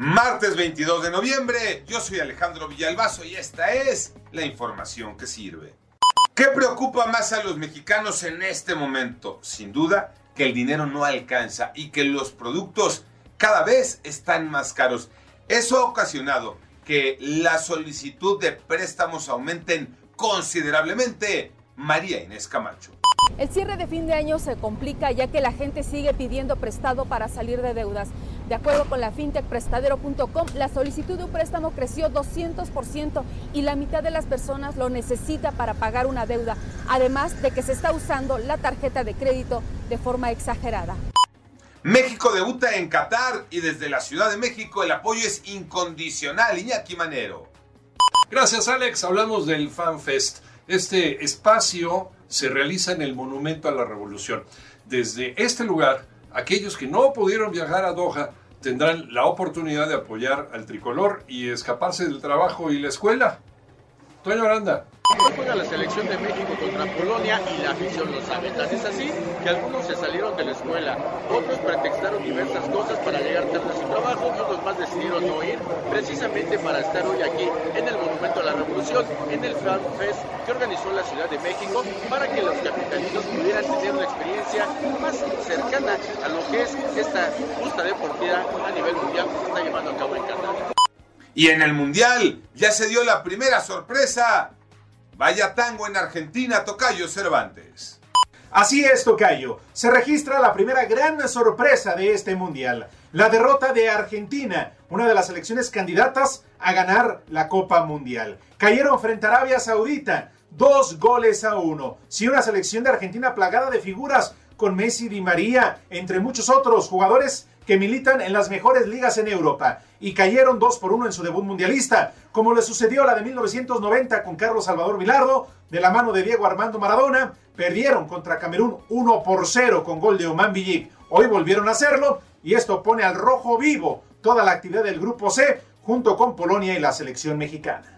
Martes 22 de noviembre, yo soy Alejandro Villalbazo y esta es la información que sirve. ¿Qué preocupa más a los mexicanos en este momento? Sin duda que el dinero no alcanza y que los productos cada vez están más caros. Eso ha ocasionado que la solicitud de préstamos aumenten considerablemente. María Inés Camacho. El cierre de fin de año se complica ya que la gente sigue pidiendo prestado para salir de deudas. De acuerdo con la fintechprestadero.com, la solicitud de un préstamo creció 200% y la mitad de las personas lo necesita para pagar una deuda, además de que se está usando la tarjeta de crédito de forma exagerada. México debuta en Qatar y desde la Ciudad de México el apoyo es incondicional. Iñaki Manero. Gracias Alex, hablamos del FanFest. Este espacio se realiza en el Monumento a la Revolución. Desde este lugar, aquellos que no pudieron viajar a Doha tendrán la oportunidad de apoyar al tricolor y escaparse del trabajo y la escuela. Toño Aranda. Hoy juega la selección de México contra Polonia y la afición lo sabe. Tan es así que algunos se salieron de la escuela, otros pretextaron diversas cosas para llegar tarde a su trabajo y otros más decidieron no ir precisamente para estar hoy aquí en el Monumento a la Revolución, en el Fan Fest que organizó la Ciudad de México para que los capitalinos pudieran tener una experiencia más cercana a lo que es esta justa deportiva a nivel mundial que se está llevando a cabo en Qatar. Y en el Mundial ya se dio la primera sorpresa. Vaya tango en Argentina, Tocayo Cervantes. Así es, Tocayo. Se registra la primera gran sorpresa de este Mundial. La derrota de Argentina, una de las selecciones candidatas a ganar la Copa Mundial. Cayeron frente a Arabia Saudita, dos goles a uno. Si una selección de Argentina plagada de figuras con Messi, Di María, entre muchos otros jugadores que militan en las mejores ligas en Europa y cayeron 2 por 1 en su debut mundialista, como le sucedió a la de 1990 con Carlos Salvador Vilardo, de la mano de Diego Armando Maradona, perdieron contra Camerún 1 por 0 con gol de Oman Villic. Hoy volvieron a hacerlo y esto pone al rojo vivo toda la actividad del grupo C junto con Polonia y la selección mexicana.